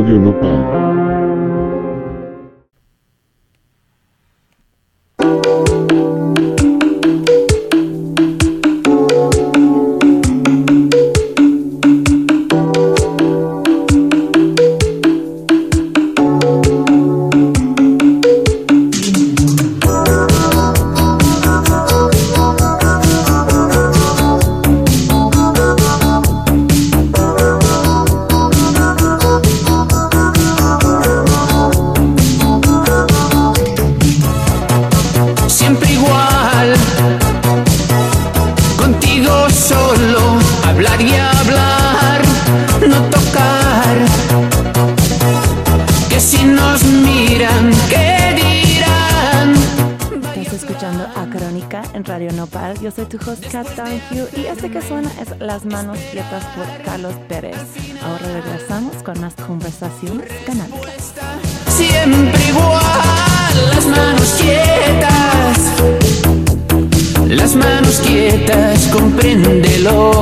Radio Nopal. Compréndelo.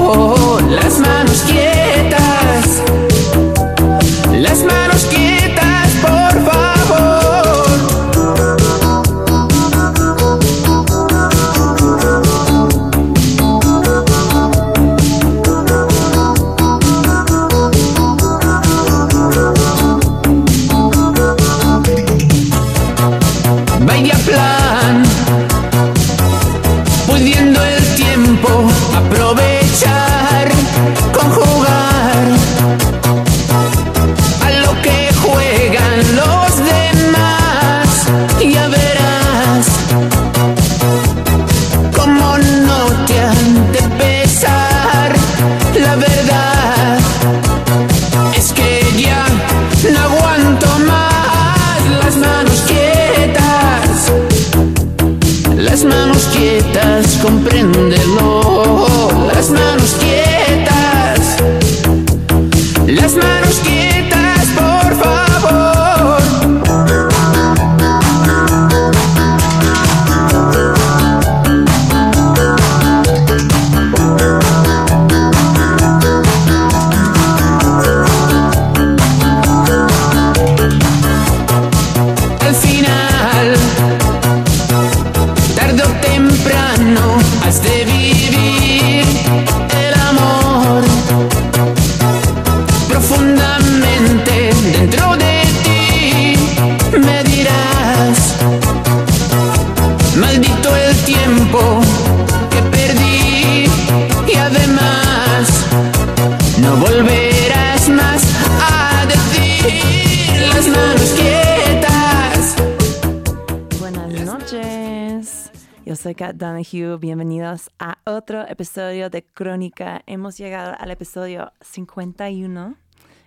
Episodio de Crónica. Hemos llegado al episodio 51.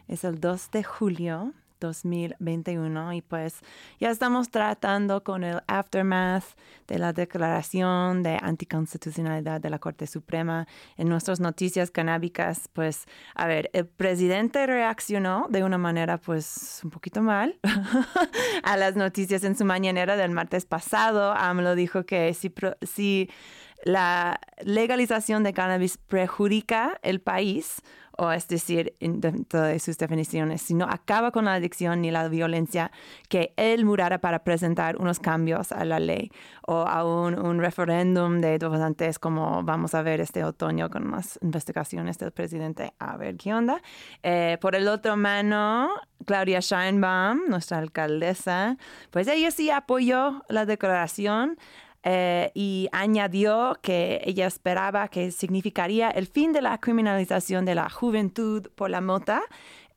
Es el 2 de julio 2021 y pues ya estamos tratando con el aftermath de la declaración de anticonstitucionalidad de la Corte Suprema en nuestras noticias canábicas. Pues, a ver, el presidente reaccionó de una manera pues un poquito mal a las noticias en su mañanera del martes pasado. AMLO dijo que si, si la legalización de cannabis perjudica el país, o es decir, en- dentro de sus definiciones, si no acaba con la adicción ni la violencia, que él murara para presentar unos cambios a la ley o a un, referéndum de votantes como vamos a ver este otoño con más investigaciones del presidente a ver qué onda. Eh, por el otro mano, Claudia Scheinbaum, nuestra alcaldesa, pues ella sí apoyó la declaración. Eh, y añadió que ella esperaba que significaría el fin de la criminalización de la juventud por la mota.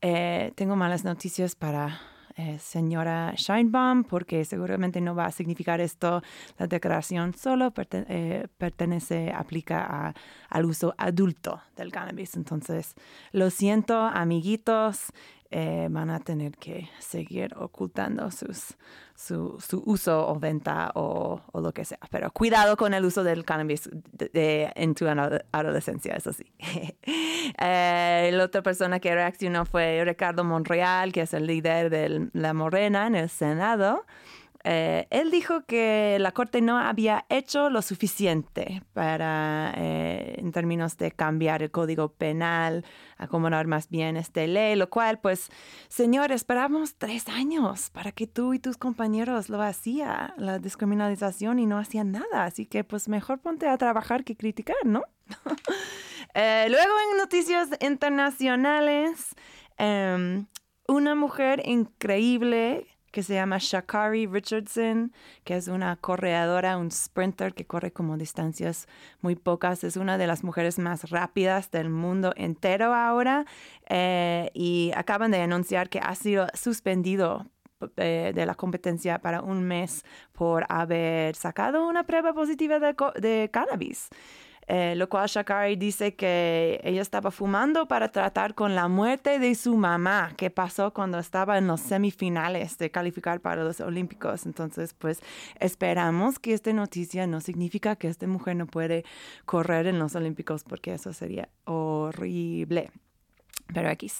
Eh, tengo malas noticias para eh, señora Scheinbaum porque seguramente no va a significar esto. La declaración solo eh, pertenece, aplica a- al uso adulto del cannabis. Entonces, lo siento, amiguitos, eh, van a tener que seguir ocultando su, su uso o venta o, lo que sea. Pero cuidado con el uso del cannabis de- de- en tu ado- adolescencia, eso sí. Eh, la otra persona que reaccionó fue Ricardo Monreal, que es el líder de la Morena en el Senado. Eh, él dijo que la Corte no había hecho lo suficiente para, eh, en términos de cambiar el código penal, acomodar más bien esta ley, lo cual, pues, señor, esperamos tres años para que tú y tus compañeros lo hacían, la descriminalización, y no hacían nada. Así que, pues, mejor ponte a trabajar que criticar, ¿no? Eh, luego en noticias internacionales, em, una mujer increíble que se llama Shakari Richardson, que es una corredora, un sprinter que corre como distancias muy pocas. Es una de las mujeres más rápidas del mundo entero ahora eh, y acaban de anunciar que ha sido suspendido eh, de la competencia para un mes por haber sacado una prueba positiva de, de cannabis. Eh, lo cual Shakari dice que ella estaba fumando para tratar con la muerte de su mamá, que pasó cuando estaba en los semifinales de calificar para los Olímpicos. Entonces, pues esperamos que esta noticia no significa que esta mujer no puede correr en los Olímpicos, porque eso sería horrible. Pero X.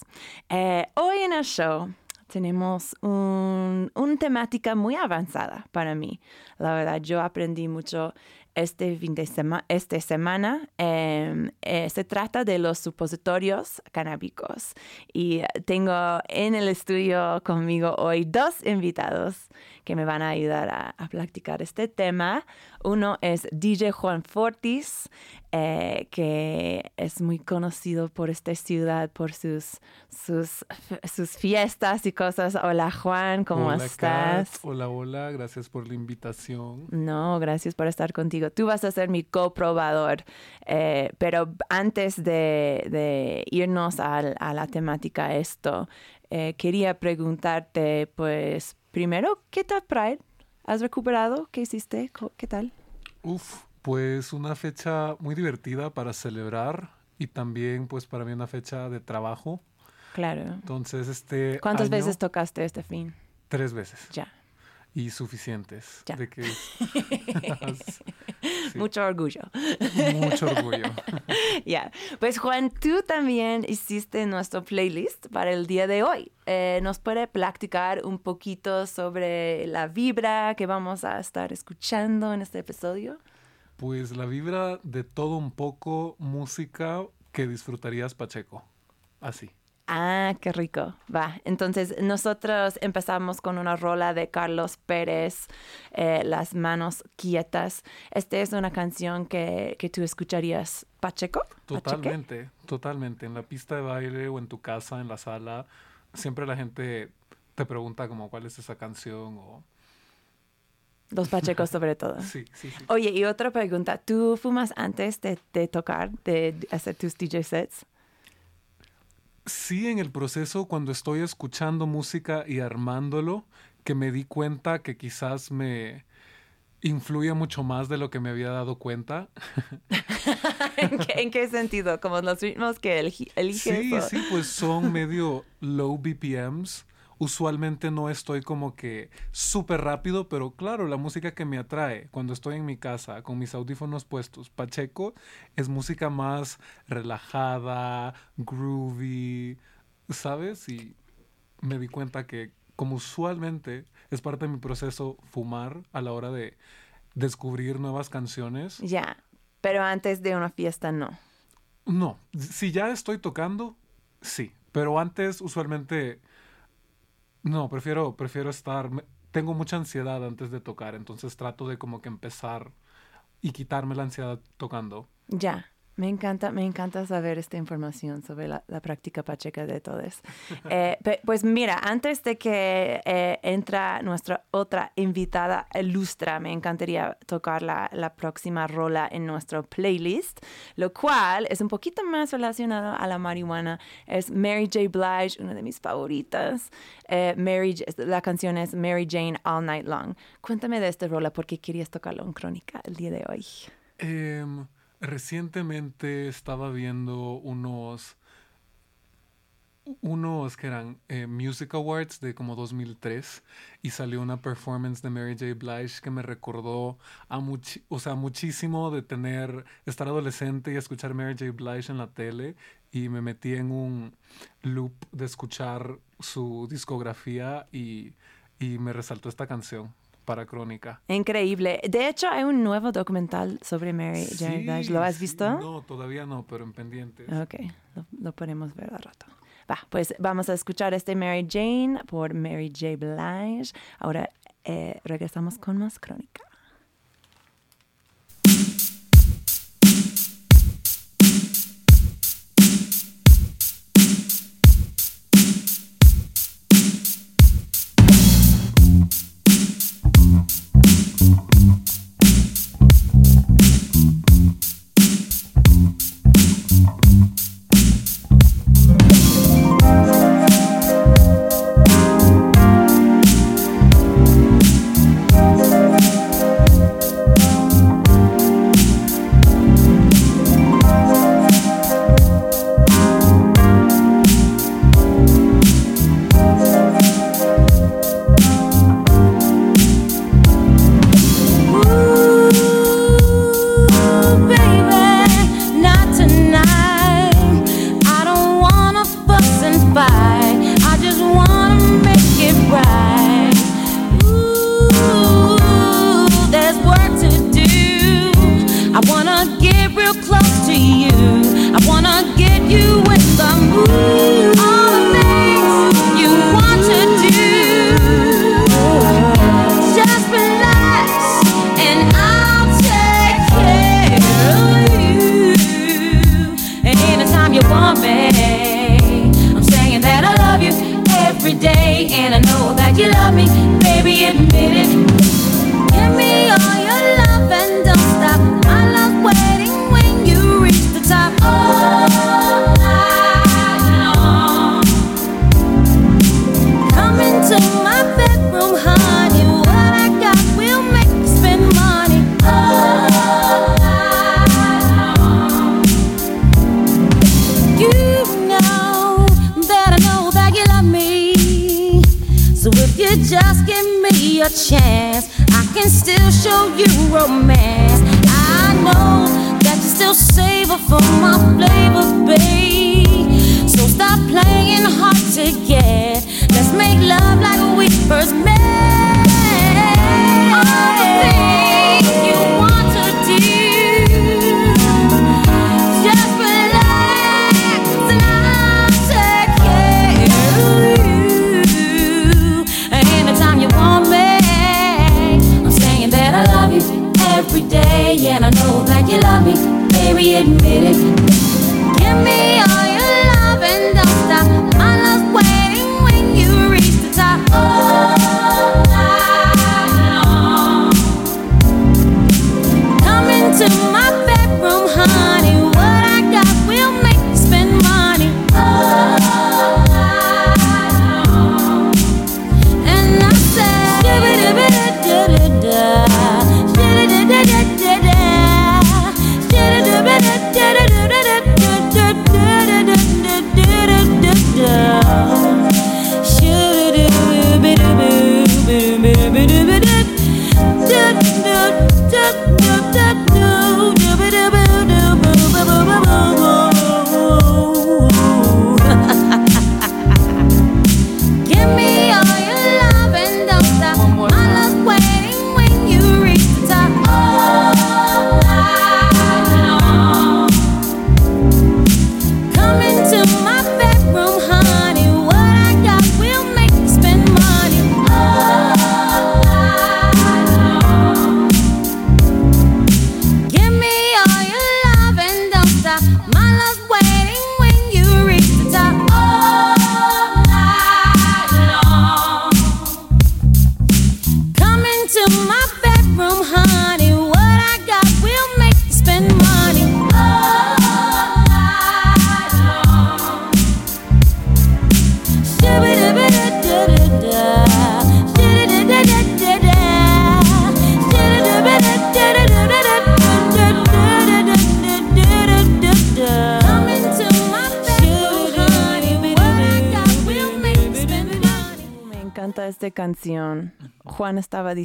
Eh, hoy en el show tenemos una un temática muy avanzada para mí. La verdad, yo aprendí mucho este fin de semana, esta semana. Em, eh, se trata de los supositorios canábicos y tengo en el estudio conmigo hoy dos invitados que me van a ayudar a, a platicar este tema. Uno es DJ Juan Fortis, eh, que es muy conocido por esta ciudad, por sus, sus, sus fiestas y cosas. Hola Juan, ¿cómo hola, estás? Kat. Hola, hola, gracias por la invitación. No, gracias por estar contigo. Tú vas a ser mi coprobador, eh, pero antes de, de irnos a, a, la temática esto, eh, quería preguntarte, pues, primero, ¿qué tal Pride? ¿Has recuperado? ¿Qué hiciste? ¿Qué tal? Uf, pues una fecha muy divertida para celebrar y también pues para mí una fecha de trabajo. Claro. Entonces, este ¿Cuántas año, veces tocaste este fin? Tres veces. Ya. Y suficientes. Ya. De que, sí. Mucho orgullo. Mucho orgullo. Ya. yeah. Pues Juan, tú también hiciste nuestro playlist para el día de hoy. Eh, ¿Nos puede platicar un poquito sobre la vibra que vamos a estar escuchando en este episodio? Pues la vibra de todo un poco música que disfrutarías Pacheco. Así. Ah, qué rico. Va. Entonces, nosotros empezamos con una rola de Carlos Pérez, eh, Las manos quietas. Esta es una canción que, que tú escucharías, Pacheco. Totalmente, ¿Pacheque? totalmente. En la pista de baile o en tu casa, en la sala, siempre la gente te pregunta como cuál es esa canción o... Los pachecos sobre todo. Sí, sí, sí. Oye, y otra pregunta. ¿Tú fumas antes de, de tocar, de hacer tus DJ sets? Sí, en el proceso, cuando estoy escuchando música y armándolo, que me di cuenta que quizás me influye mucho más de lo que me había dado cuenta. ¿En, qué, ¿En, qué, sentido? Como los ritmos que eliges. Sí, sí, pues son medio low BPMs. Usualmente no estoy como que súper rápido, pero claro, la música que me atrae cuando estoy en mi casa con mis audífonos puestos, Pacheco, es música más relajada, groovy, ¿sabes? Y me di cuenta que como usualmente es parte de mi proceso fumar a la hora de descubrir nuevas canciones. Ya, pero antes de una fiesta no. No, si ya estoy tocando, sí, pero antes usualmente no, prefiero, prefiero estar. Tengo mucha ansiedad antes de tocar, entonces trato de como que empezar y quitarme la ansiedad tocando. Ya. Me encanta, me encanta saber esta información sobre la, práctica pacheca de todos. Eh, pues mira, antes de que eh, entra nuestra otra invitada ilustra, me encantaría tocar la, la, próxima rola en nuestro playlist, lo cual es un poquito más relacionado a la marihuana. Es Mary J. Blige, una de mis favoritas. Eh, Mary, la canción es Mary Jane All Night Long. Cuéntame de esta rola, porque querías tocarlo en crónica el día de hoy. Um... Recientemente estaba viendo unos unos que eran eh, Music Awards de como 2003 y salió una performance de Mary J. Blige que me recordó a much o sea, muchísimo de tener estar adolescente y escuchar Mary J. Blige en la tele y me metí en un loop de escuchar su discografía y, y me resaltó esta canción para Crónica. Increíble. De hecho, hay un nuevo documental sobre Mary sí, Jane Dash. ¿Lo has sí, visto? No, todavía no, pero en pendientes. Ok, lo, lo podemos ver al rato. Va, pues vamos a escuchar este Mary Jane por Mary J. Blige. Ahora eh, regresamos con más Crónica.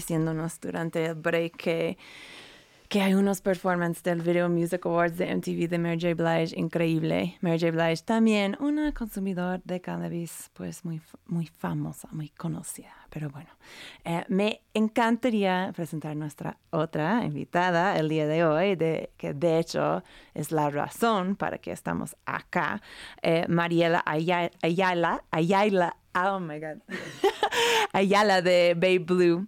diciéndonos durante el break que, que hay unos performances del Video Music Awards de MTV de Mary J. Blige increíble. Mary J. Blige también una consumidora de cannabis pues muy, muy famosa, muy conocida. Pero bueno, eh, me encantaría presentar nuestra otra invitada el día de hoy, de, que de hecho es la razón para que estamos acá. Eh, Mariela Ayala, Ayala, Ayala, oh my God. Ayala de Babe Blue.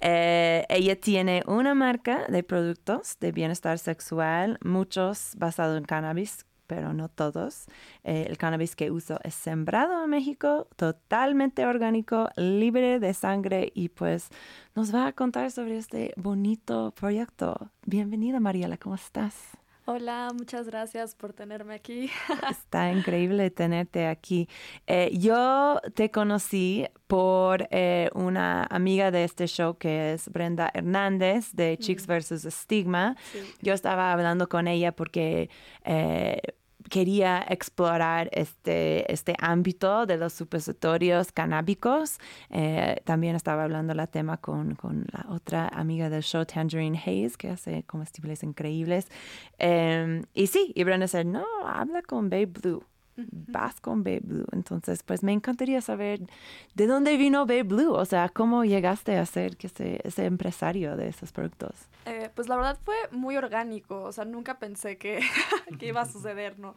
Eh, ella tiene una marca de productos de bienestar sexual, muchos basados en cannabis, pero no todos. Eh, el cannabis que uso es sembrado en México, totalmente orgánico, libre de sangre y pues nos va a contar sobre este bonito proyecto. Bienvenida Mariela, ¿cómo estás? Hola, muchas gracias por tenerme aquí. Está increíble tenerte aquí. Eh, yo te conocí por eh, una amiga de este show que es Brenda Hernández de Chicks vs. Stigma. Yo estaba hablando con ella porque eh, quería explorar este, este ámbito de los supositorios canábicos. Eh, también estaba hablando la tema con, con la otra amiga del show, Tangerine Hayes, que hace comestibles increíbles. Eh, y sí, y Brenda dice, no, habla con Babe Blue. Vas con Babe Blue. Entonces, pues me encantaría saber de dónde vino Babe Blue. O sea, cómo llegaste a ser que ese, empresario de esos productos. Eh, pues la verdad fue muy orgánico, o sea, nunca pensé que, iba a suceder, ¿no?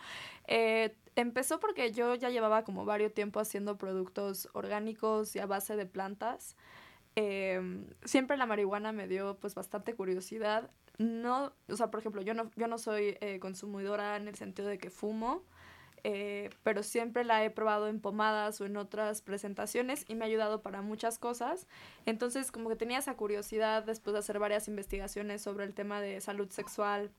Eh, empezó porque yo ya llevaba como varios tiempo haciendo productos orgánicos y a base de plantas. Eh, siempre la marihuana me dio pues bastante curiosidad. No, o sea, por ejemplo, yo no, yo no soy consumidora en el sentido de que fumo, eh, pero siempre la he probado en pomadas o en otras presentaciones y me ha ayudado para muchas cosas. Entonces, como que tenía esa curiosidad después de hacer varias investigaciones sobre el tema de salud sexual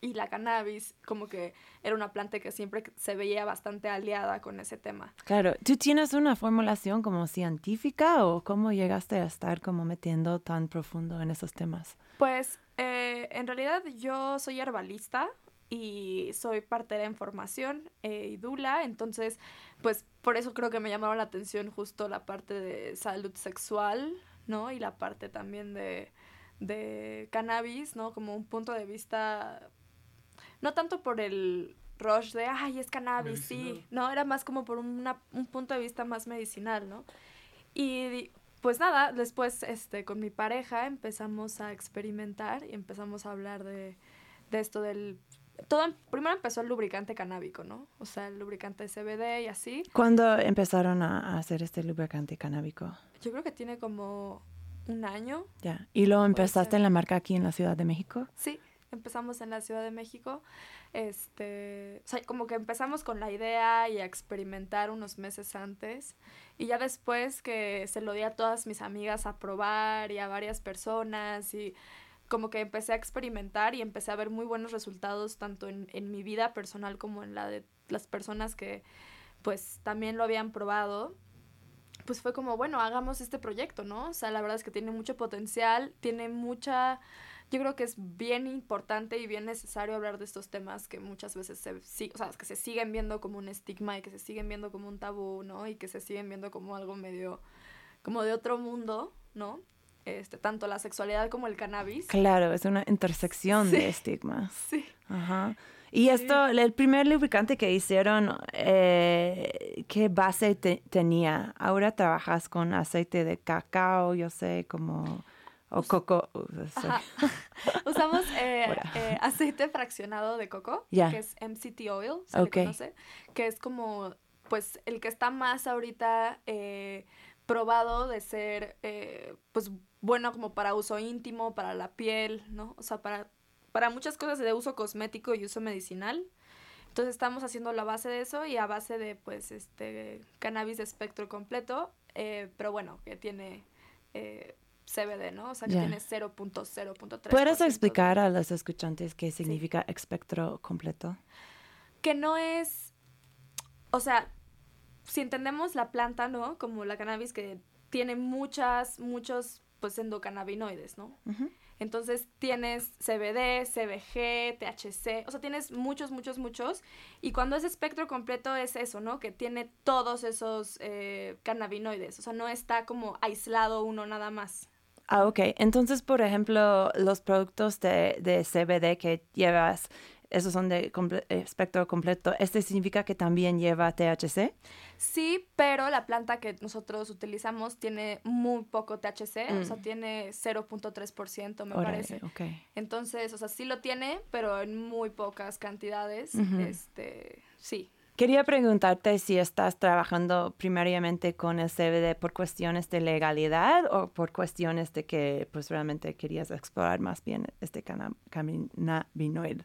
y la cannabis, como que era una planta que siempre se veía bastante aliada con ese tema. Claro, ¿tú tienes una formulación como científica o cómo llegaste a estar como metiendo tan profundo en esos temas? Pues eh, en realidad yo soy herbalista y soy partera en formación eh, y dula, entonces pues por eso creo que me llamaron la atención justo la parte de salud sexual, ¿no? Y la parte también de, de cannabis, ¿no? Como un punto de vista, no tanto por el rush de, ay, es cannabis, sí, Medicinal. no, era más como por una, un punto de vista más medicinal, ¿no? Y pues nada, después este, con mi pareja empezamos a experimentar y empezamos a hablar de, de esto del... Todo, em- primero empezó el lubricante canábico, ¿no? O sea, el lubricante CBD y así. ¿Cuándo empezaron a hacer este lubricante canábico? Yo creo que tiene como un año. Ya. ¿Y lo empezaste en la marca aquí en la Ciudad de México? Sí, empezamos en la Ciudad de México. Este, o sea, como que empezamos con la idea y a experimentar unos meses antes. Y ya después que se lo di a todas mis amigas a probar y a varias personas y como que empecé a experimentar y empecé a ver muy buenos resultados tanto en, en mi vida personal como en la de las personas que pues también lo habían probado pues fue como, bueno, hagamos este proyecto, ¿no? O sea, la verdad es que tiene mucho potencial, tiene mucha, yo creo que es bien importante y bien necesario hablar de estos temas que muchas veces se, o sea, que se siguen viendo como un estigma y que se siguen viendo como un tabú, ¿no? Y que se siguen viendo como algo medio, como de otro mundo, ¿no? Este, tanto la sexualidad como el cannabis. Claro, es una intersección Sí. de estigmas. Sí. Ajá. Y esto, el primer lubricante que hicieron, eh, ¿qué base te- tenía? Ahora trabajas con aceite de cacao, yo sé, como... O coco. Ajá. Usamos eh, eh, aceite fraccionado de coco, Ya. que es MCT oil, se Ok. le conoce, que es como, pues, el que está más ahorita eh, probado de ser, eh, pues, bueno como para uso íntimo, para la piel, ¿no? O sea, para, para muchas cosas de uso cosmético y uso medicinal. Entonces estamos haciendo la base de eso y a base de, pues, este, cannabis de espectro completo, eh, pero bueno, que tiene... eh, CBD, ¿no? O sea, que Ya. tiene 0.0.3%. ¿Puedes de- explicar a los escuchantes qué significa espectro completo? Que no es, o sea, si entendemos la planta, ¿no? Como la cannabis que tiene muchas, muchos, pues, endocannabinoides, ¿no? Entonces tienes CBD, CBG, THC, o sea, tienes muchos, muchos, muchos. Y cuando es espectro completo es eso, ¿no? Que tiene todos esos eh, cannabinoides, o sea, no está como aislado uno nada más. Ah, ok. Entonces, por ejemplo, los productos de, de CBD que llevas, esos son de comple- espectro completo. ¿Este significa que también lleva THC? Sí, pero la planta que nosotros utilizamos tiene muy poco THC, o sea, tiene 0.3%, me Mm. Órale, parece. ok. Entonces, o sea, sí lo tiene, pero en muy pocas cantidades. Este, sí. Quería preguntarte si estás trabajando primariamente con el CBD por cuestiones de legalidad o por cuestiones de que pues realmente querías explorar más bien este cannabinoide.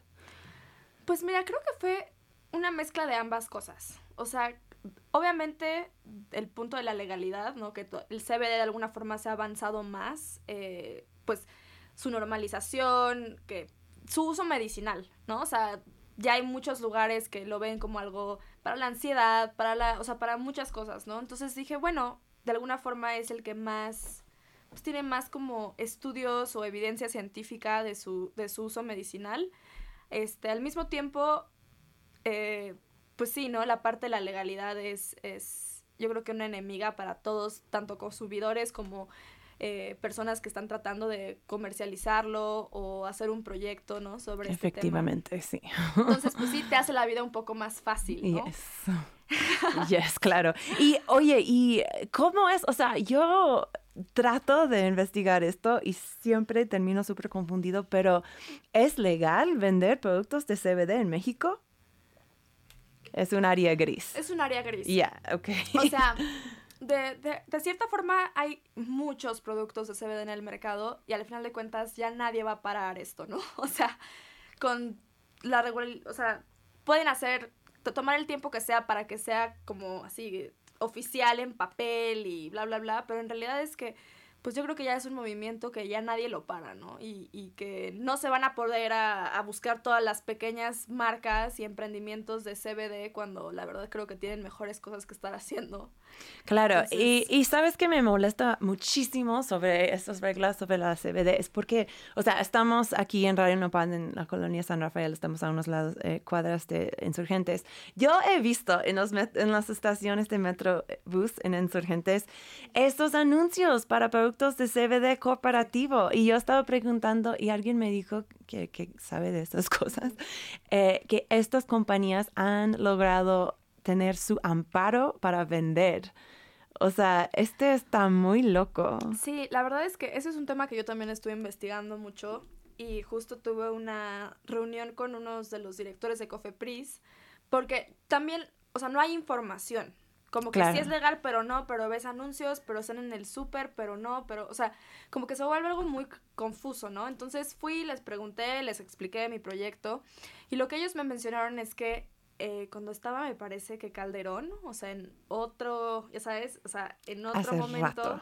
Pues mira, creo que fue una mezcla de ambas cosas. O sea, obviamente el punto de la legalidad, ¿no? Que el CBD de alguna forma se ha avanzado más, eh, pues su normalización, que su uso medicinal, ¿no? O sea, ya hay muchos lugares que lo ven como algo para la ansiedad, para la, o sea, para muchas cosas, ¿no? Entonces dije, bueno, de alguna forma es el que más, pues tiene más como estudios o evidencia científica de su, de su uso medicinal. Este, al mismo tiempo, eh, pues sí, ¿no? La parte de la legalidad es, es, yo creo que una enemiga para todos, tanto consumidores como eh, personas que están tratando de comercializarlo o hacer un proyecto, ¿no? Sobre este tema. Efectivamente, sí. Entonces, pues sí, te hace la vida un poco más fácil, ¿no? Yes. yes, claro. Y oye, ¿y cómo es? O sea, yo trato de investigar esto y siempre termino súper confundido, pero ¿es legal vender productos de CBD en México? Es un área gris. Es un área gris. Ya, ok. O sea, de, de, de cierta forma hay muchos productos de CBD en el mercado y al final de cuentas ya nadie va a parar esto, ¿no? O sea, con la regularidad, o sea, pueden hacer, to- tomar el tiempo que sea para que sea como así oficial en papel y bla, bla, bla, pero en realidad es que pues yo creo que ya es un movimiento que ya nadie lo para, ¿no? Y, y que no se van a poder a, a buscar todas las pequeñas marcas y emprendimientos de CBD cuando la verdad creo que tienen mejores cosas que estar haciendo. Claro, Entonces- y, y sabes que me molesta muchísimo sobre estas reglas sobre la CBD, es porque, o sea, estamos aquí en Radio Nopal, en la colonia San Rafael, estamos a unos lados, eh, cuadras de insurgentes. Yo he visto en, los en las estaciones de Metrobús en insurgentes estos anuncios para productos de CBD corporativo y yo estaba preguntando y alguien me dijo que, que sabe de estas cosas, eh, que estas compañías han logrado tener su amparo para vender. O sea, este está muy loco. Sí, la verdad es que ese es un tema que yo también estuve investigando mucho y justo tuve una reunión con unos de los directores de Cofepris porque también, o sea, no hay información. Como que Claro. sí es legal, pero no, pero ves anuncios, pero están en el súper, pero no, pero, o sea, como que se vuelve algo muy confuso, ¿no? Entonces fui, les pregunté, les expliqué mi proyecto y lo que ellos me mencionaron es que eh, cuando estaba, me parece que Calderón, o sea, en otro, ya sabes, o sea, en otro Hace momento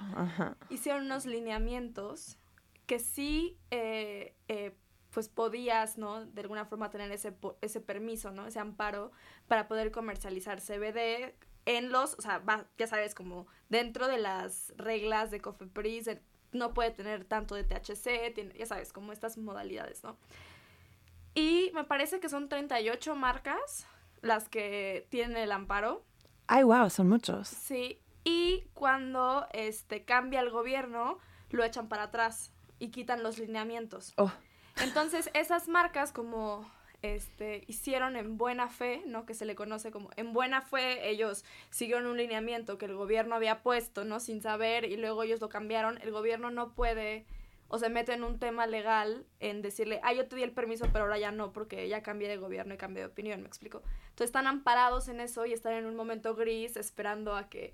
hicieron unos lineamientos que sí, eh, eh, pues podías, ¿no? De alguna forma tener ese, ese permiso, ¿no? Ese amparo para poder comercializar CBD en los, o sea, va- ya sabes, como dentro de las reglas de Cofepris, no puede tener tanto de THC, tiene, ya sabes, como estas modalidades, ¿no? Y me parece que son 38 marcas las que tienen el amparo. Ay, wow, son muchos. Sí, y cuando este cambia el gobierno, lo echan para atrás y quitan los lineamientos. Oh, Entonces, esas marcas como este hicieron en buena fe, ¿no? Que se le conoce como en buena fe, ellos siguieron un lineamiento que el gobierno había puesto, ¿no? Sin saber y luego ellos lo cambiaron. El gobierno no puede o se mete en un tema legal en decirle, ah, yo te di el permiso, pero ahora ya no, porque ya cambié de gobierno y cambié de opinión, ¿me explico? Entonces están amparados en eso y están en un momento gris esperando a que,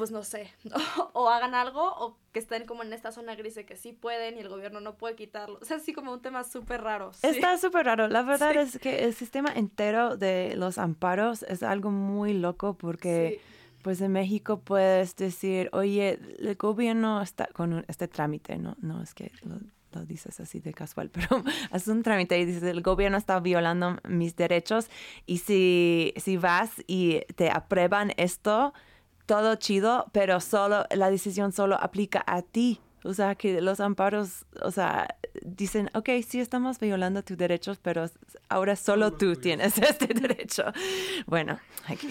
pues no sé, o hagan algo o que estén como en esta zona gris de que sí pueden y el gobierno no puede quitarlo. O sea, así como un tema súper raro. sí. Está súper raro. La verdad Sí. es que el sistema entero de los amparos es algo muy loco porque... Sí. Pues en México puedes decir, oye, el gobierno está con un- este trámite, no, no es que lo, lo dices así de casual, pero es un trámite y dices, el gobierno está violando mis derechos y si, si vas y te aprueban esto, todo chido, pero solo la decisión solo aplica a ti O sea, que los amparos, o sea, dicen, ok, sí estamos violando tus derechos, pero ahora solo tú tienes este derecho. Bueno, aquí.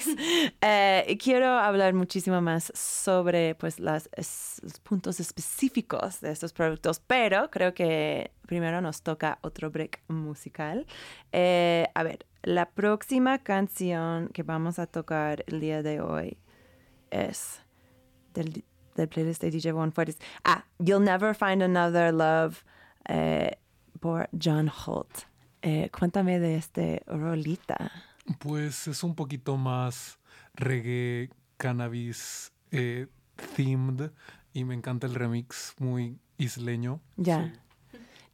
Eh, quiero hablar muchísimo más sobre pues las, es- los puntos específicos de estos productos, pero creo que primero nos toca otro break musical. Eh, a ver, la próxima canción que vamos a tocar el día de hoy es del, del playlist de DJ Juan Fuertes. Ah, You'll Never Find Another Love eh, por John Holt. Eh, cuéntame de este rolita. Pues es un poquito más reggae, cannabis, eh, themed y me encanta el remix muy isleño. Ya.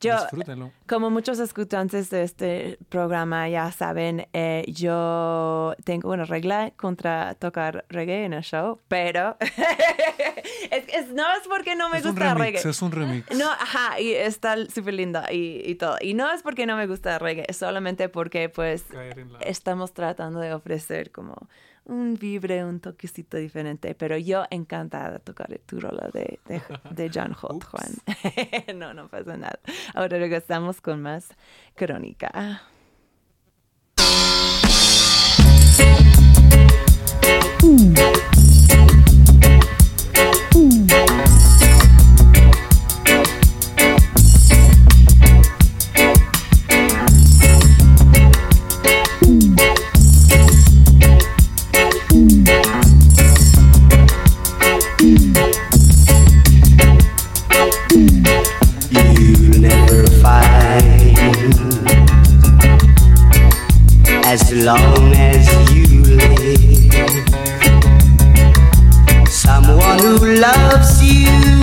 Yo, disfrútenlo. como muchos escuchantes de este programa ya saben, eh, yo tengo una regla contra tocar reggae en el show, pero es, es- no es porque no me es un gusta remix, reggae. es un remix. No, ajá, y está súper linda y, y todo. Y no es porque no me gusta reggae, es solamente porque pues estamos tratando de ofrecer como un vibre, un toquecito diferente. Pero yo encantada de tocar tu rola de, de, de John Holt. Juan. no, no pasa nada. Ahora regresamos con más crónica. you'll as long as you live. Someone who loves you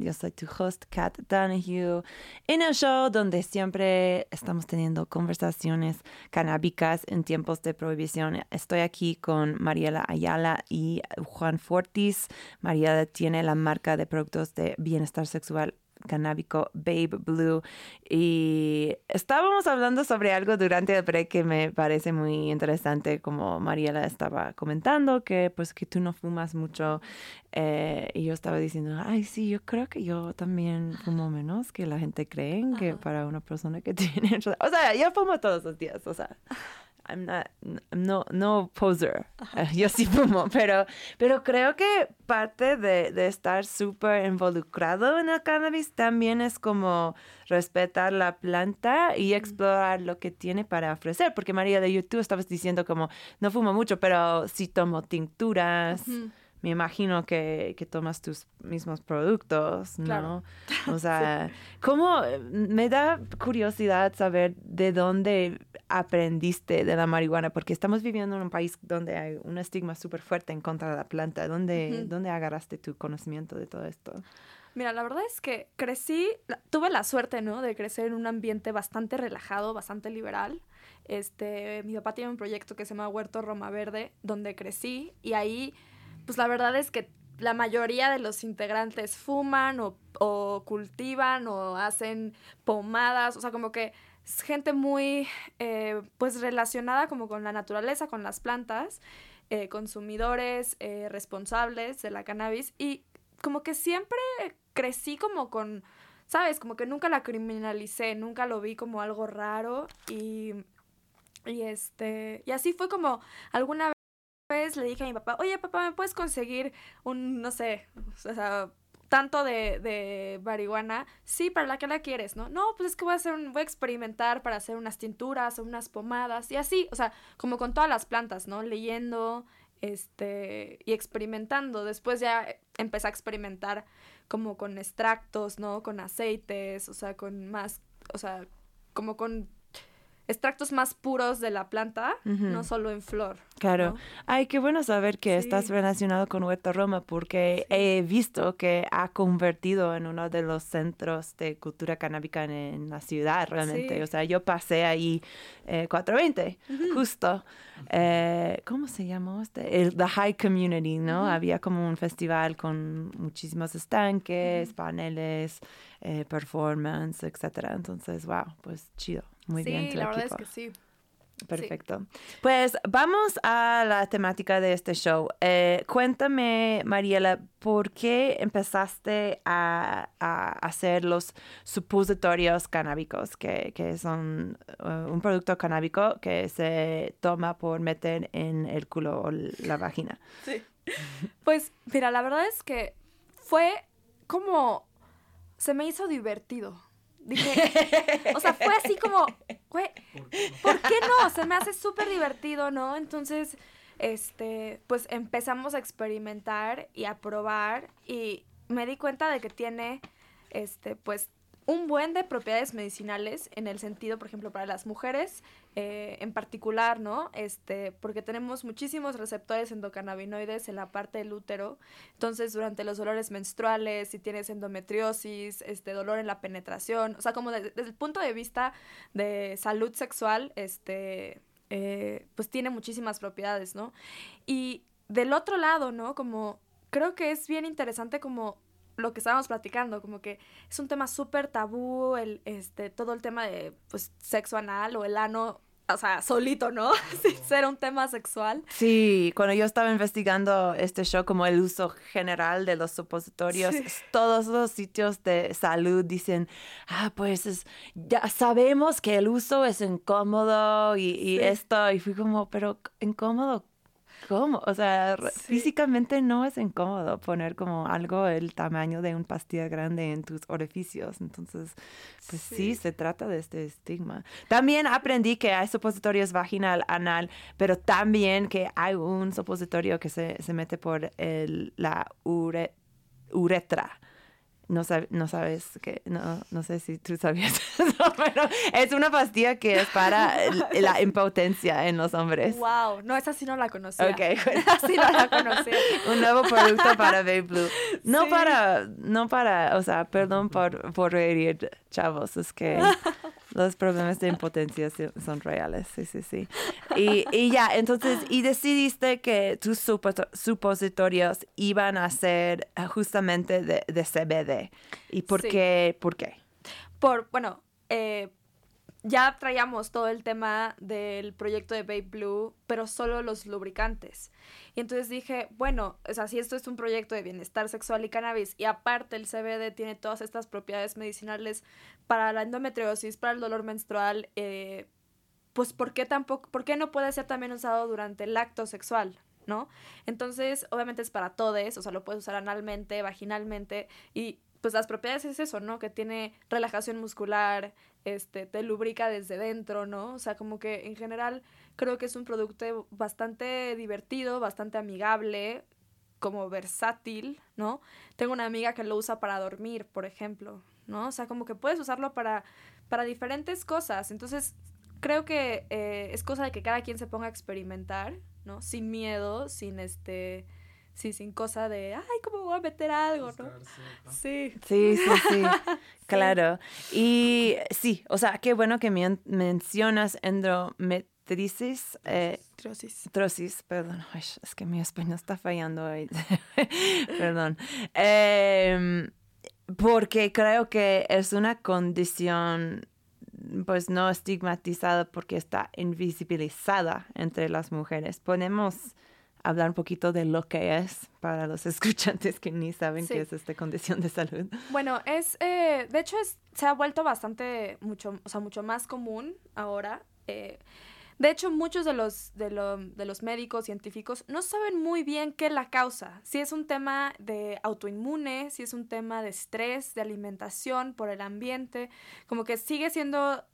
Yo soy tu host, Kat Donahue, en el show donde siempre estamos teniendo conversaciones canábicas en tiempos de prohibición. Estoy aquí con Mariela Ayala y Juan Fortis. Mariela tiene la marca de productos de bienestar sexual canábico Babe Blue. Y estábamos hablando sobre algo durante el break que me parece muy interesante como Mariela estaba comentando que pues que tú no fumas mucho eh, y yo estaba diciendo ay sí yo creo que yo también fumo menos que la gente cree que para una persona que tiene o sea yo fumo todos los días o sea I'm not, no, no poser. Yo sí fumo, pero, pero creo que parte de, de estar súper involucrado en el cannabis también es como respetar la planta y explorar lo que tiene para ofrecer. Porque María de YouTube estabas diciendo como, no fumo mucho, pero sí tomo tinturas. Me imagino que, que tomas tus mismos productos, ¿no? Claro. O sea, ¿cómo? Me da curiosidad saber de dónde aprendiste de la marihuana, porque estamos viviendo en un país donde hay un estigma súper fuerte en contra de la planta. ¿Dónde. ¿Dónde agarraste tu conocimiento de todo esto? Mira, la verdad es que crecí, tuve la suerte, ¿no? De crecer en un ambiente bastante relajado, bastante liberal. Este, mi papá tiene un proyecto que se llama Huerto Roma Verde, donde crecí y ahí, pues la verdad es que la mayoría de los integrantes fuman o, cultivan o hacen pomadas, o sea, como que es gente muy, eh, pues relacionada como con la naturaleza, con las plantas, eh, consumidores eh, responsables de la cannabis y como que siempre crecí como con, ¿sabes? Como que nunca la criminalicé, nunca lo vi como algo raro y, y este, y así fue como alguna le dije a mi papá, oye papá, ¿me puedes conseguir un, no sé, o sea, tanto de, de marihuana? Sí, ¿para la que la quieres? ¿No? No, pues es que voy a hacer un, voy a experimentar para hacer unas tinturas o unas pomadas y así, o sea, como con todas las plantas, ¿no? Leyendo, este, y experimentando. Después ya empecé a experimentar como con extractos, ¿no? Con aceites, o sea, con más, o sea, como con extractos más puros de la planta, no solo en flor. Claro. ¿no? Ay, qué bueno saber que estás relacionado con Huerto Roma porque he visto que ha convertido en uno de los centros de cultura canábica en, en la ciudad realmente. Sí. O sea, yo pasé ahí eh, 420, justo. Eh, ¿Cómo se llamó este? El, the High Community, ¿no? Había como un festival con muchísimos estanques, paneles, eh, performance, etcétera. Entonces, wow, pues chido. Muy sí, bien la verdad es que sí. Perfecto. Pues vamos a la temática de este show. Eh, cuéntame, Mariela, ¿por qué empezaste a, a hacer los supositorios canábicos, que, que son eh, un producto canábico que se toma por meter en el culo o la vagina? Pues, mira, la verdad es que fue como. Se me hizo divertido. Dije. o sea, fue así como. ¿por qué no? Se me hace súper divertido, ¿no? Entonces, este. Pues empezamos a experimentar y a probar. Y me di cuenta de que tiene. Este, pues. Un buen de propiedades medicinales en el sentido, por ejemplo, para las mujeres eh, en particular, ¿no? Este, porque tenemos muchísimos receptores endocannabinoides en la parte del útero. Entonces, durante los dolores menstruales, si tienes endometriosis, este, dolor en la penetración, o sea, como de- desde el punto de vista de salud sexual, este, eh, pues tiene muchísimas propiedades, ¿no? Y del otro lado, ¿no? Como creo que es bien interesante como lo que estábamos platicando, como que es un tema súper tabú, el, este, todo el tema de, pues, sexo anal o el ano, o sea, solito, ¿no? Sin ser un tema sexual. Sí, cuando yo estaba investigando este show como el uso general de los supositorios, Sí. todos los sitios de salud dicen, ah, pues es, ya sabemos que el uso es incómodo y, y Sí. esto, y fui como, pero incómodo, ¿cómo? O sea, Sí. físicamente no es incómodo poner como algo el tamaño de un pastilla grande en tus orificios, entonces, pues sí, Sí. se trata de este estigma. También aprendí que hay supositorios vaginal, anal, pero también que hay un supositorio que se, se mete por el, la ure- uretra. No, sab- no sabes que, no, no sé si tú sabías eso, pero es una pastilla que es para la impotencia en los hombres. Wow, no, esa sí no la conocía. Ok. Esa sí no la conocía. un nuevo producto para Babe Blue. No Sí. para, no para, o sea, perdón por, por reír, chavos, es que los problemas de impotencia son reales, sí, sí, sí. Y, y ya, entonces, y decidiste que tus supo- supositorios iban a ser eh, justamente de, de CBD. ¿Y por Sí. qué? ¿Por qué? Por, bueno, eh, ya traíamos todo el tema del proyecto de Babe Blue, pero solo los lubricantes. Y entonces dije, bueno, o sea, si esto es un proyecto de bienestar sexual y cannabis, y aparte el CBD tiene todas estas propiedades medicinales para la endometriosis, para el dolor menstrual, eh, pues ¿por qué tampoco, por qué no puede ser también usado durante el acto sexual? ¿No? Entonces, obviamente es para todos, o sea, lo puedes usar analmente, vaginalmente, y pues las propiedades es eso, ¿no? Que tiene relajación muscular, este, te lubrica desde dentro, ¿no? O sea, como que en general creo que es un producto bastante divertido, bastante amigable, como versátil, ¿no? Tengo una amiga que lo usa para dormir, por ejemplo, ¿no? O sea, como que puedes usarlo para, para diferentes cosas. Entonces, creo que eh, es cosa de que cada quien se ponga a experimentar, ¿no? Sin miedo, sin este, sí, sin cosa de, ay, ¿cómo voy a meter algo, no? Sí. Sí, sí, sí, claro. Y sí, o sea, qué bueno que men- mencionas endometrisis. eh, Triosis. Trosis, perdón, Ay, es que mi español está fallando hoy. perdón. Em, porque creo que es una condición, pues no estigmatizada porque está invisibilizada entre las mujeres. Podemos hablar un poquito de lo que es para los escuchantes que ni saben Sí. qué es esta condición de salud. Bueno, es, eh, de hecho, es, se ha vuelto bastante, mucho, o sea, mucho más común ahora. eh, de hecho, muchos de los, de, lo- de los médicos científicos no saben muy bien qué es la causa. Si es un tema de autoinmune, si es un tema de estrés, de alimentación, por el ambiente, como que sigue siendo...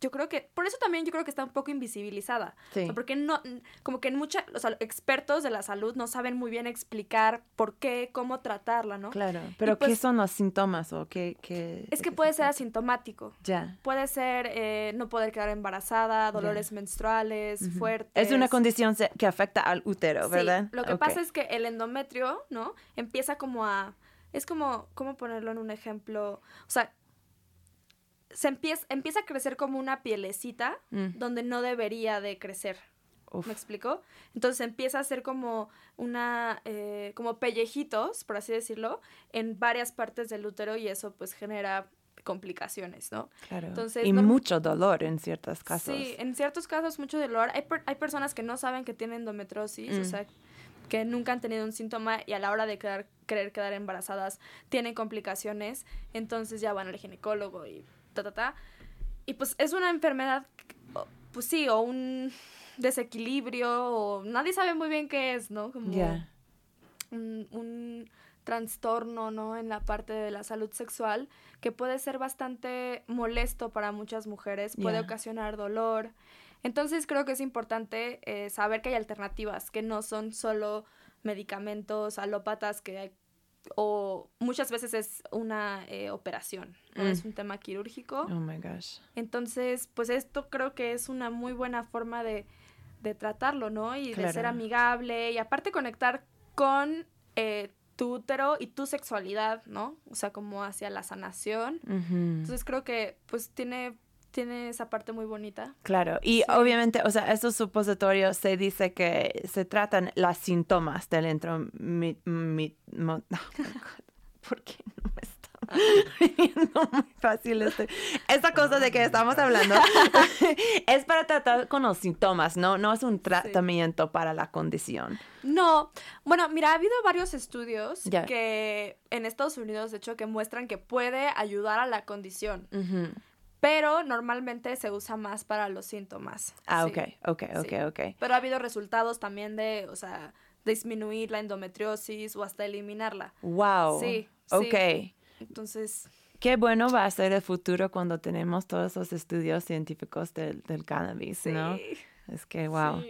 Yo creo que, por eso también yo creo que está un poco invisibilizada. Sí. O sea, porque no, como que en muchas, o sea, expertos de la salud no saben muy bien explicar por qué, cómo tratarla, ¿no? Claro, pero ¿qué pues- son los síntomas o qué? qué Es que puede se ser asintomático. Ya. Puede ser eh, no poder quedar embarazada, dolores menstruales fuertes. Es una condición que afecta al útero, Sí, ¿verdad? Lo que pasa es que el endometrio, ¿no? Empieza como a... Es como, ¿cómo ponerlo en un ejemplo? O sea, se empieza, empieza a crecer como una pielecita Mm. donde no debería de crecer. Uf. ¿Me explico? Entonces empieza a ser como una, eh, como pellejitos, por así decirlo, en varias partes del útero y eso pues genera complicaciones, ¿no? Claro. Entonces, y mucho dolor en ciertos casos. Sí, en ciertos casos mucho dolor. Hay, per- hay personas que no saben que tienen endometriosis, o Mm. sea, que nunca han tenido un síntoma y a la hora de quedar, querer quedar embarazadas tienen complicaciones, entonces ya van al ginecólogo y ta, ta, ta. Y pues es una enfermedad, pues sí, o un desequilibrio, o nadie sabe muy bien qué es, ¿no? Como un, un trastorno, ¿no? En la parte de la salud sexual que puede ser bastante molesto para muchas mujeres, puede ocasionar dolor. Entonces creo que es importante eh, saber que hay alternativas, que no son solo medicamentos alópatas que hay, o muchas veces es una eh, operación, ¿no? Mm. es un tema quirúrgico. Oh my gosh. Entonces, pues esto creo que es una muy buena forma de, de tratarlo, ¿no? Y de ser amigable y aparte conectar con eh, tu útero y tu sexualidad, ¿no? O sea, como hacia la sanación. Entonces creo que pues tiene, tiene esa parte muy bonita. Claro, y obviamente, o sea, estos supositorios se dice que se tratan los síntomas del mi- mo- ¿Por qué no me está viniendo muy fácil este? Esta cosa de que estamos hablando es para tratar con los síntomas, ¿no? No es un tratamiento para la condición. No, bueno, mira, ha habido varios estudios Ya. que en Estados Unidos, de hecho, que muestran que puede ayudar a la condición, Ujú. Pero normalmente se usa más para los síntomas. Ah, sí. ok, ok, ok, Sí. ok. Pero ha habido resultados también de, o sea, disminuir la endometriosis o hasta eliminarla. Wow. Sí, sí. Ok. Entonces, Qué bueno va a ser el futuro cuando tenemos todos los estudios científicos del, del cannabis, sí. ¿no? Es que, wow.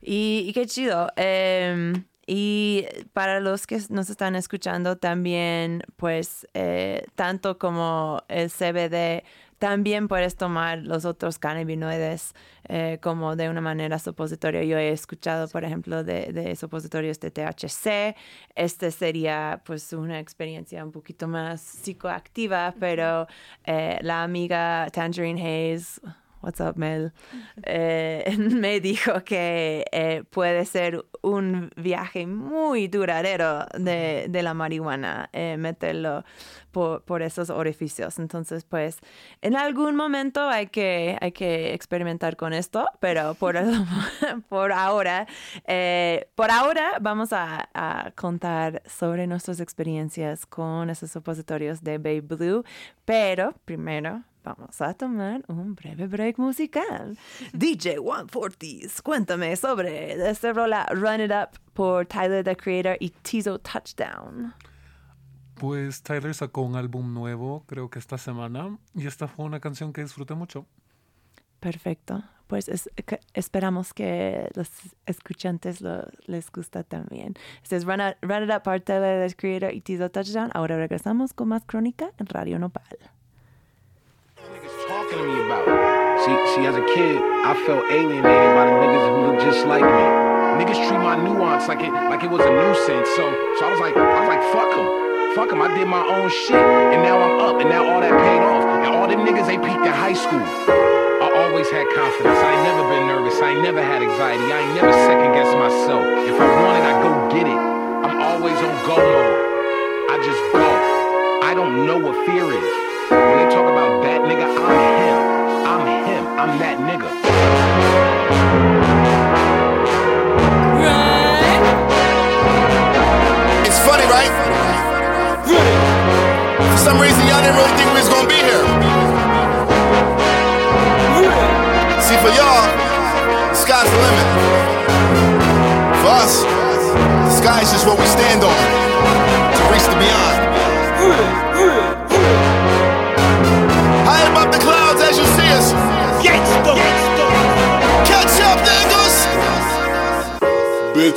y qué chido. Em, y para los que nos están escuchando también, pues eh, tanto como el CBD, también puedes tomar los otros cannabinoides eh, como de una manera supositoria. Yo he escuchado, por ejemplo, de, de, supositorios de THC. Este sería pues una experiencia un poquito más psicoactiva, pero eh, la amiga Tangerine Hayes What's up, Mel? Eh, me dijo que eh, puede ser un viaje muy duradero de, de la marihuana, eh, meterlo por, por, esos orificios. Entonces, pues, en algún momento hay que, hay que experimentar con esto, pero por, por ahora, por ahora vamos a, a, contar sobre nuestras experiencias con esos supositorios de Bay Blue, pero primero vamos a tomar un breve break musical. DJ 140, cuéntame sobre esta rola Run It Up por Tyler the Creator y Tizo Touchdown. Pues Tyler sacó un álbum nuevo, creo que esta semana, y esta fue una canción que disfruté mucho. Perfecto. Pues es, que esperamos que los escuchantes lo, les gusta también. Este es Run, Run It Up por Tyler the Creator y Tizo Touchdown. Ahora regresamos con más crónica en Radio Nopal. Talking to me about. See, see, as a kid, I felt alienated by the niggas who look just like me. Niggas treat my nuance like it like it was a nuisance. So, so I was like, I was like, fuck them, fuck them. I did my own shit, and now I'm up, and now all that paid off. And all them niggas they peaked in high school. I always had confidence. I ain't never been nervous. I ain't never had anxiety. I ain't never second guessed myself. If I want it, I go get it. I'm always on go mode. I just go. I don't know what fear is. When they talk about that nigga, I'm him. I'm him. I'm that nigga. It's funny, right? For some reason, y'all didn't really think we was gonna be here. See, for y'all, sky's the limit. For us, the sky is just what we stand on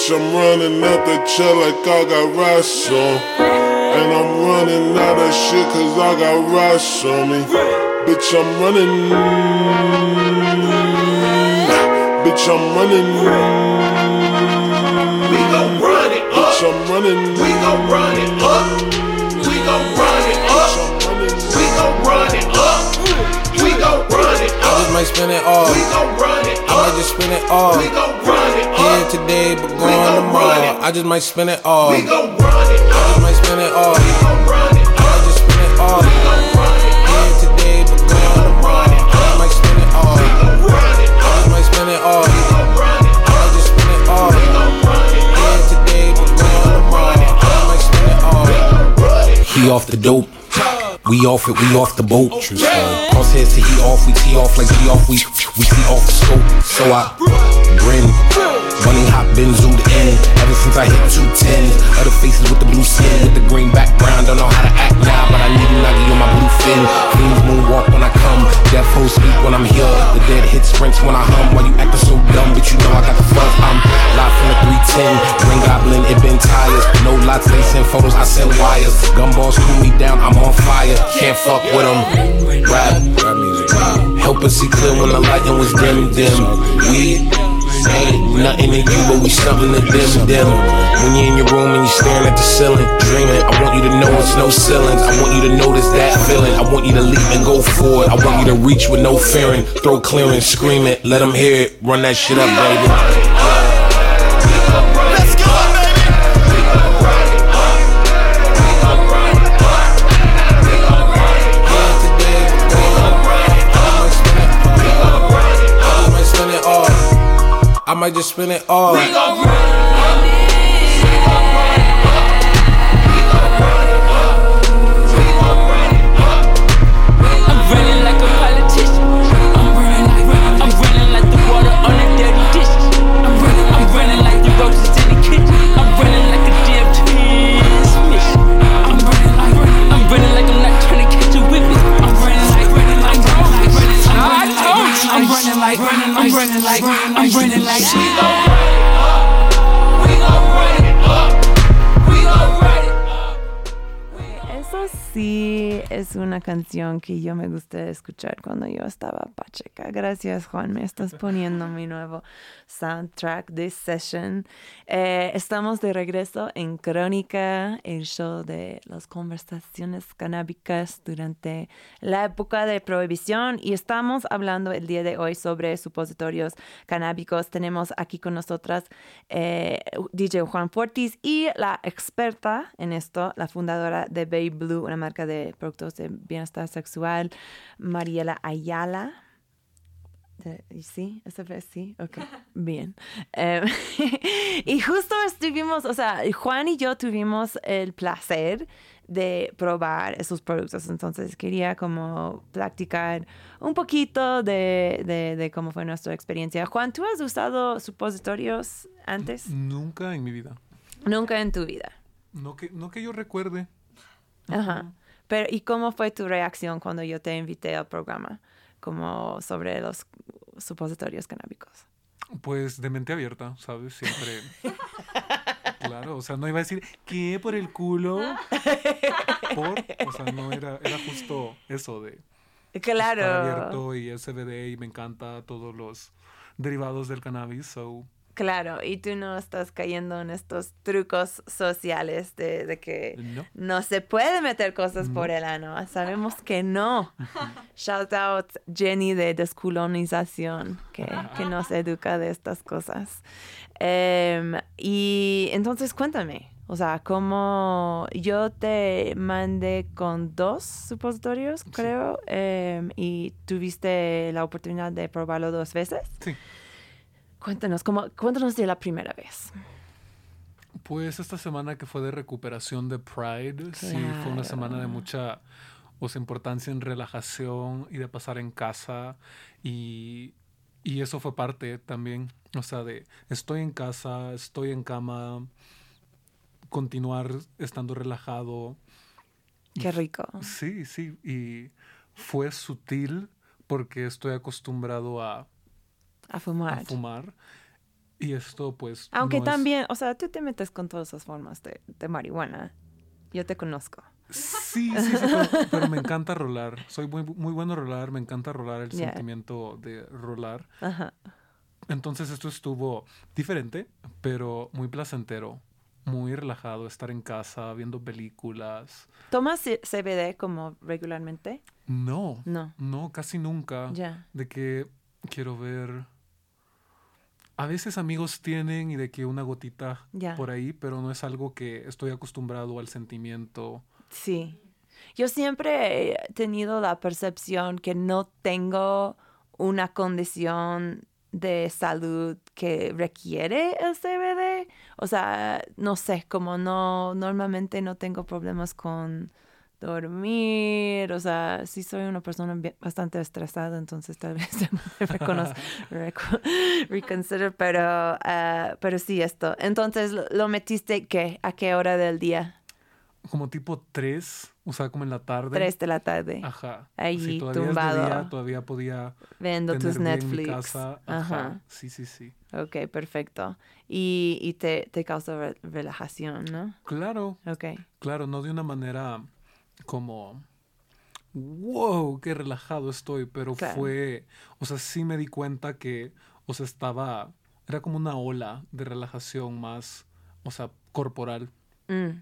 Bitch, I'm running out the chair like I got rice on. And I'm running out of shit cause I got rice on me. Bitch, I'm running. Bitch, I'm running. We gon' run it up. Bitch, I'm running. We gon' run it up. We gon' run it up. We gon' run it up. We gon' run it up. I just might spend it all. We gon' run it I might just spend it all. We gon' run it Here today, but We gone gon' run tomorrow. it. I just might spend it all. We gon' run it I just might spend it all. We gon' run it I just spend it all. We gon' run it Here today, but gone tomorrow. I just might spend it all. We gon' run it I just might spend it all. We gon' run it I just spend it all. We gon' run it Here today, but gone tomorrow. I just might spend it all. Run it He off the dope. We off it, we off the boat. True story. Crosshairs to he off, we tee off like he off, we we see off the scope. So I grin. Running hot, been zoomed in. Ever since I hit 210. Other faces with the blue skin, with the green background. Don't know how to act now, but I need a nugget on my blue fin. Fiends moonwalk when I come. Death hoes speak when I'm here. The dead hit sprints when I hum. Why you acting so dumb? But you know I got the fuzz. I'm live from the 310. Green Goblin, it been tires. No lots, they send photos, I send wires. Gumballs cool me down, I'm on fire. Can't fuck with them. Rap, rap music. Help us see clear when the lighting was dim, dim. We ain't nothing to you, but we something to them, them. When you're in your room and you're staring at the ceiling, dreaming, I want you to know it's no ceilings. I want you to notice that feeling. I want you to leap and go forward. I want you to reach with no fearing. Throw clearance, scream it, let them hear it. Run that shit up, baby. Might just spend it all. I'm I'm running like I'm sí es una canción que yo me gusta escuchar cuando yo estaba pacheca. Gracias, Juan. Me estás poniendo mi nuevo soundtrack de session. Eh, estamos de regreso en Crónica, el show de las conversaciones canábicas durante la época de prohibición. Y estamos hablando el día de hoy sobre supositorios canábicos. Tenemos aquí con nosotras eh, DJ Juan Fortis y la experta en esto, la fundadora de Babe Blue, una marca de productos de bienestar sexual, Mariela Ayala. ¿y ¿Sí? ¿Esa vez sí? Ok, bien. Eh, y justo estuvimos, o sea, Juan y yo tuvimos el placer de probar esos productos, entonces quería como practicar un poquito de, de, de cómo fue nuestra experiencia. Juan, ¿tú has usado supositorios antes? Nunca en mi vida. Nunca en tu vida. No que, no que yo recuerde. Ajá. Pero, ¿y cómo fue tu reacción cuando yo te invité al programa? Como sobre los supositorios canábicos. Pues de mente abierta, ¿sabes? Siempre. claro, o sea, no iba a decir, ¿qué? ¿Por el culo? Por. O sea, no era, era justo eso de. Claro. Estar abierto y SBD y me encanta todos los derivados del cannabis, so. Claro, y tú no estás cayendo en estos trucos sociales de, de que No. se puede meter cosas por el ano. Sabemos que no. Shout out Jenny de descolonización, que, que nos educa de estas cosas. Em, y entonces cuéntame, o sea, cómo yo te mandé con dos supositorios, creo, em, y tuviste la oportunidad de probarlo dos veces. Sí. Cuéntanos, cómo, cuéntanos de la primera vez. Pues esta semana que fue de recuperación de Pride, sí, fue una semana de mucha o sea, importancia en relajación y de pasar en casa y, y eso fue parte también, o sea, de estoy en casa, estoy en cama, continuar estando relajado. Qué rico. Sí, sí, y fue sutil porque estoy acostumbrado a, A fumar. a fumar y esto pues... Aunque no es- también, o sea, tú te metes con todas esas formas de, de marihuana. Yo te conozco. Sí, sí, sí, pero, pero me encanta rolar. Soy muy, muy bueno rolar, me encanta rolar el sentimiento de rolar. Ajá. Entonces esto estuvo diferente, pero muy placentero, muy relajado, estar en casa, viendo películas. ¿Tomas CBD como regularmente? No, No. no, casi nunca. Ya. De que quiero ver... A veces amigos tienen y de que una gotita por ahí, pero no es algo que estoy acostumbrado al sentimiento. Sí. Yo siempre he tenido la percepción que no tengo una condición de salud que requiere el CBD. O sea, no sé, como no, normalmente no tengo problemas con dormir, o sea, sí soy una persona bastante estresada, entonces tal vez reconsider, pero, ah, pero sí esto. Entonces, ¿lo, metiste qué? ¿A qué hora del día? Como tipo 3, o sea, como en la tarde. Tres de la tarde. Ajá. Ahí Sí, todavía es de tumbado. día, todavía podía Viendo tus Netflix. casa. Ajá. Ajá. Sí, sí, sí. Ok, perfecto. Y, y te, te causa re- relajación, ¿no? Claro, Ok. claro, no de una manera como wow, qué relajado estoy, pero Claro. fue, o sea, sí me di cuenta que, o sea, estaba, era como una ola de relajación más, o sea, corporal. Mm.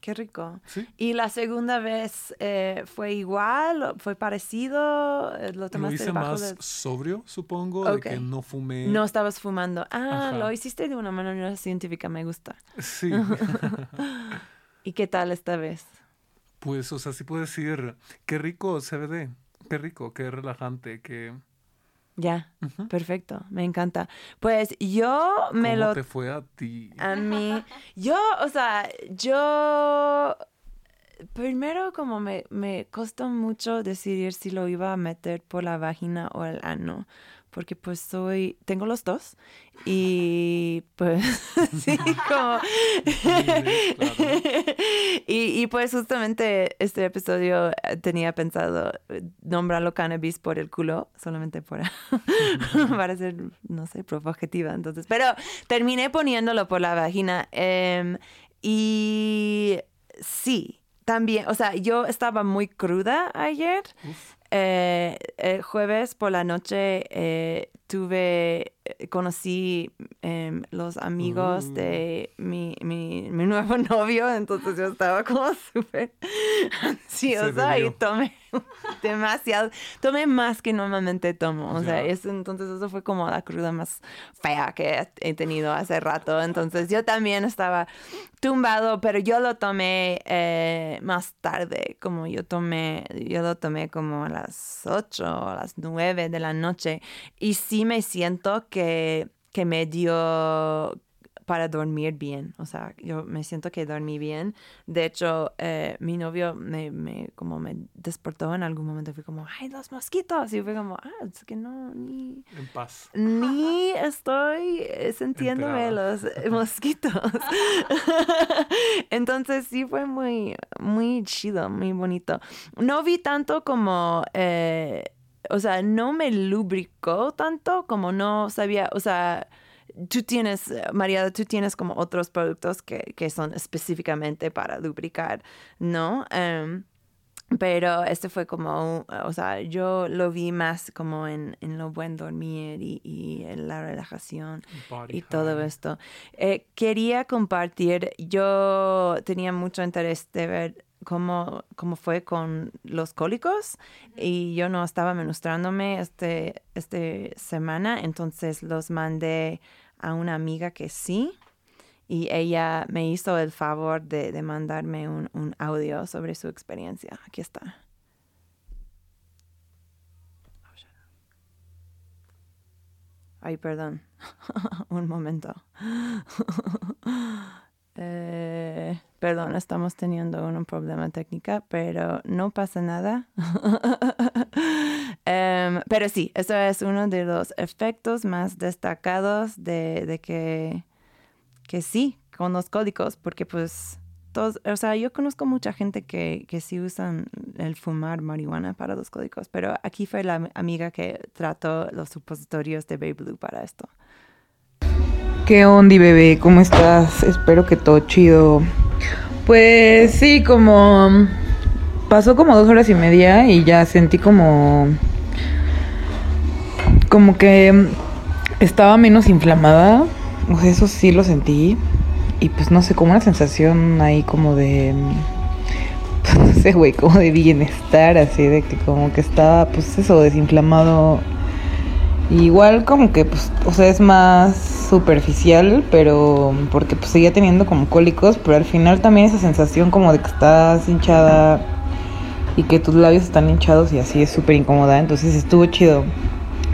Qué rico. Sí. ¿Y la segunda vez eh, fue igual? ¿Fue parecido? Eh, ¿Lo Lo tomaste hice debajo más de- sobrio, supongo, de que no fumé. No estabas fumando. Ah, Ajá. lo hiciste de una manera científica, me gusta. Sí. ¿Y qué tal esta vez? Pues, o sea, sí puedo decir, qué rico CBD, qué rico, qué relajante, qué... Ya, perfecto, me encanta. Pues yo me ¿Cómo lo te fue a ti? A mí, yo, o sea, yo primero como me, me costó mucho decidir si lo iba a meter por la vagina o el ano, porque pues soy, tengo los dos y pues sí, como... y, y pues justamente este episodio eh, tenía pensado eh, nombrarlo cannabis por el culo, solamente para, para ser, no sé, provocativa, entonces, pero terminé poniéndolo por la vagina em, y sí, también, o sea, yo estaba muy cruda ayer. Eh, el jueves por la noche eh, tuve, eh, conocí em, los amigos Uh. de mi, mi, mi nuevo novio, entonces yo estaba como súper ansiosa y tomé demasiado, tomé más que normalmente tomo, o sea, eso, entonces eso fue como la cruda más fea que he- tenido hace rato, entonces yo también estaba tumbado, pero yo lo tomé eh, más tarde, como yo tomé, yo lo tomé como a las 8 o las 9 de la noche y sí me siento que, que me dio para dormir bien, o sea, yo me siento que dormí bien. De hecho, eh, mi novio me, me, como me despertó en algún momento, fue como, ay, los mosquitos, y fue como, ah, es que no, ni, En paz. ni estoy eh, sintiéndome Enterada. los mosquitos. Entonces sí fue muy, muy chido, muy bonito. No vi tanto como, eh, o sea, no me lubricó tanto como no sabía, o sea, tú tienes, eh, María, tú tienes como otros productos que, que son específicamente para lubricar, ¿no? Em, pero este fue como, un- o sea, yo lo vi más como en, en lo buen dormir y, y en la relajación Body y todo esto. Eh, quería compartir, yo tenía mucho interés de ver cómo, cómo fue con los cólicos y yo no estaba menstruándome este, este semana, entonces los mandé a una amiga que sí. Y ella me hizo el favor de, de mandarme un, un audio sobre su experiencia. Aquí está. Ay, perdón. un momento. Eh, perdón, estamos teniendo un problema técnico, pero no pasa nada. Em, pero sí, eso es uno de los efectos más destacados de, que, que sí, con los cólicos, porque pues todos, o sea, yo conozco mucha gente que, que sí usan el fumar marihuana para los cólicos, pero aquí fue la am- amiga que trató los supositorios de Baby Blue para esto. ¿Qué onda, bebé? ¿Cómo estás? Espero que todo chido. Pues sí, como pasó como dos horas y media y ya sentí como como que estaba menos inflamada. Sea, eso sí lo sentí. Y pues no sé, como una sensación ahí como de no sé, güey, como de bienestar, así de que como que estaba, pues eso, desinflamado. Igual como que, pues, o sea, es más superficial, pero porque pues seguía teniendo como cólicos, pero al final también esa sensación como de que estás hinchada y que tus labios están hinchados y así es súper incómoda, entonces estuvo chido.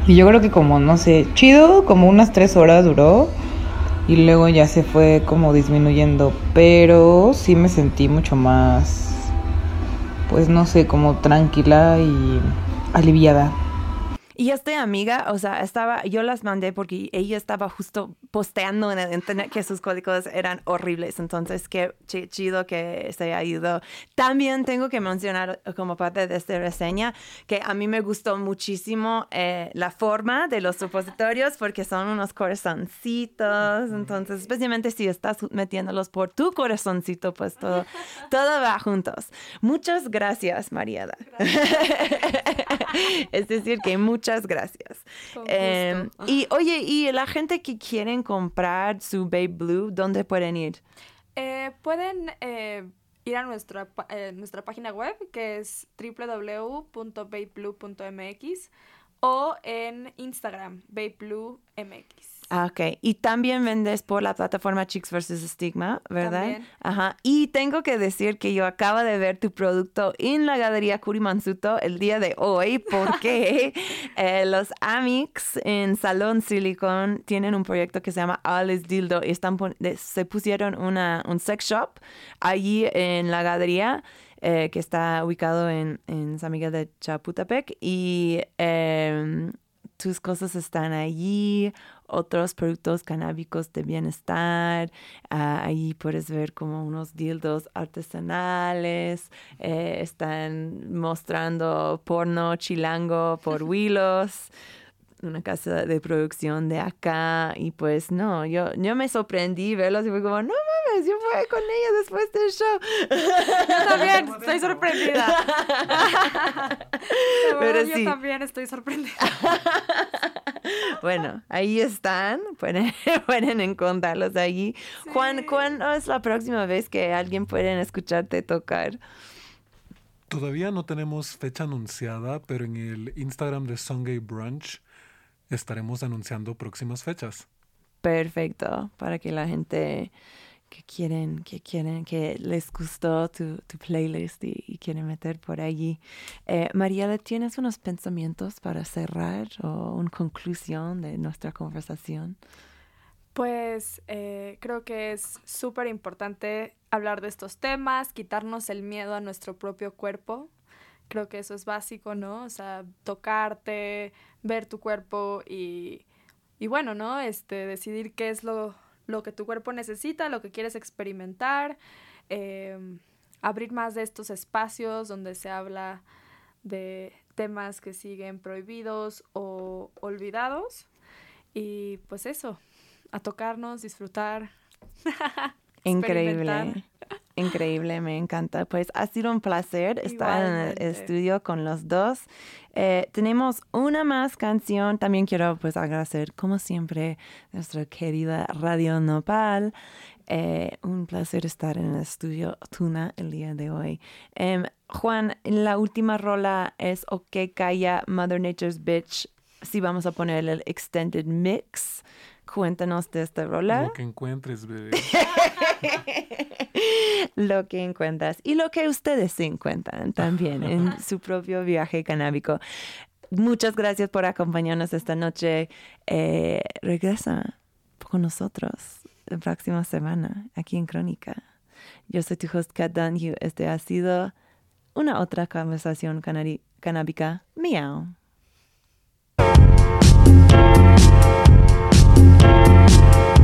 Y yo creo que como, no sé, chido, como unas tres horas duró y luego ya se fue como disminuyendo, pero sí me sentí mucho más, pues no sé, como tranquila y aliviada. Y esta amiga, o sea, estaba, yo las mandé porque ella estaba justo posteando en el internet que sus códigos eran horribles. Entonces, qué chi- chido que se haya ido. También tengo que mencionar como parte de esta reseña que a mí me gustó muchísimo eh, la forma de los supositorios porque son unos corazoncitos. Entonces, especialmente si estás metiéndolos por tu corazoncito, pues todo, todo va juntos. Muchas gracias, Mariada. es decir, que muchas gracias. Con Em, y oye, y la gente que quieren comprar su Babe Blue, ¿dónde pueden ir? Eh, pueden eh, ir a nuestra, eh, nuestra página web que es www.babeblue.mx o en Instagram, babebluemx. Ah, ok. Y también vendes por la plataforma Chicks vs. Stigma, ¿verdad? También. Ajá. Y tengo que decir que yo acabo de ver tu producto en la Galería Curimansuto el día de hoy porque eh, los Amix en Salón Silicon tienen un proyecto que se llama is Dildo y están se pusieron una, un sex shop allí en la galería eh, que está ubicado en, en San Miguel de Chapultepec y em, tus cosas están allí, otros productos canábicos de bienestar, ah, ahí puedes ver como unos dildos artesanales, eh, están mostrando porno chilango por Willows una casa de producción de acá y pues no, yo, yo me sorprendí verlos y fue como, no sabes, yo fui con ella después del show. Yo también estoy sorprendida. Pero sí. Yo también estoy sorprendida. Bueno, ahí están, pueden, pueden encontrarlos allí. Juan, ¿cuándo es la próxima vez que alguien puede escucharte tocar? Todavía no tenemos fecha anunciada, pero en el Instagram de Sungay Brunch estaremos anunciando próximas fechas. Perfecto, para que la gente que quieren, que quieren, que les gustó tu, tu playlist y, quieren meter por allí. Eh, Mariela, ¿tienes unos pensamientos para cerrar o una conclusión de nuestra conversación? Pues eh, creo que es súper importante hablar de estos temas, quitarnos el miedo a nuestro propio cuerpo. Creo que eso es básico, ¿no? O sea, tocarte, ver tu cuerpo y, y bueno, ¿no? Este, decidir qué es lo, lo que tu cuerpo necesita, lo que quieres experimentar, em, abrir más de estos espacios donde se habla de temas que siguen prohibidos o olvidados. Y pues eso, a tocarnos, disfrutar. Increíble. Increíble, me encanta. Pues ha sido un placer estar en el estudio con los dos. Eh, tenemos una más canción. También quiero pues agradecer, como siempre, nuestra querida Radio Nopal. Eh, un placer estar en el estudio Tuna el día de hoy. Em, Juan, la última rola es OK Calla Mother Nature's Bitch. Sí, vamos a poner el extended mix. Cuéntanos de esta rola. Lo que encuentres, bebé. lo que encuentras y lo que ustedes se encuentran también en su propio viaje canábico. Muchas gracias por acompañarnos esta noche. Eh, regresa con nosotros la próxima semana aquí en Crónica. Yo soy tu host Kat Dunhue. Este ha sido una otra conversación canábica. Miau. Thank you.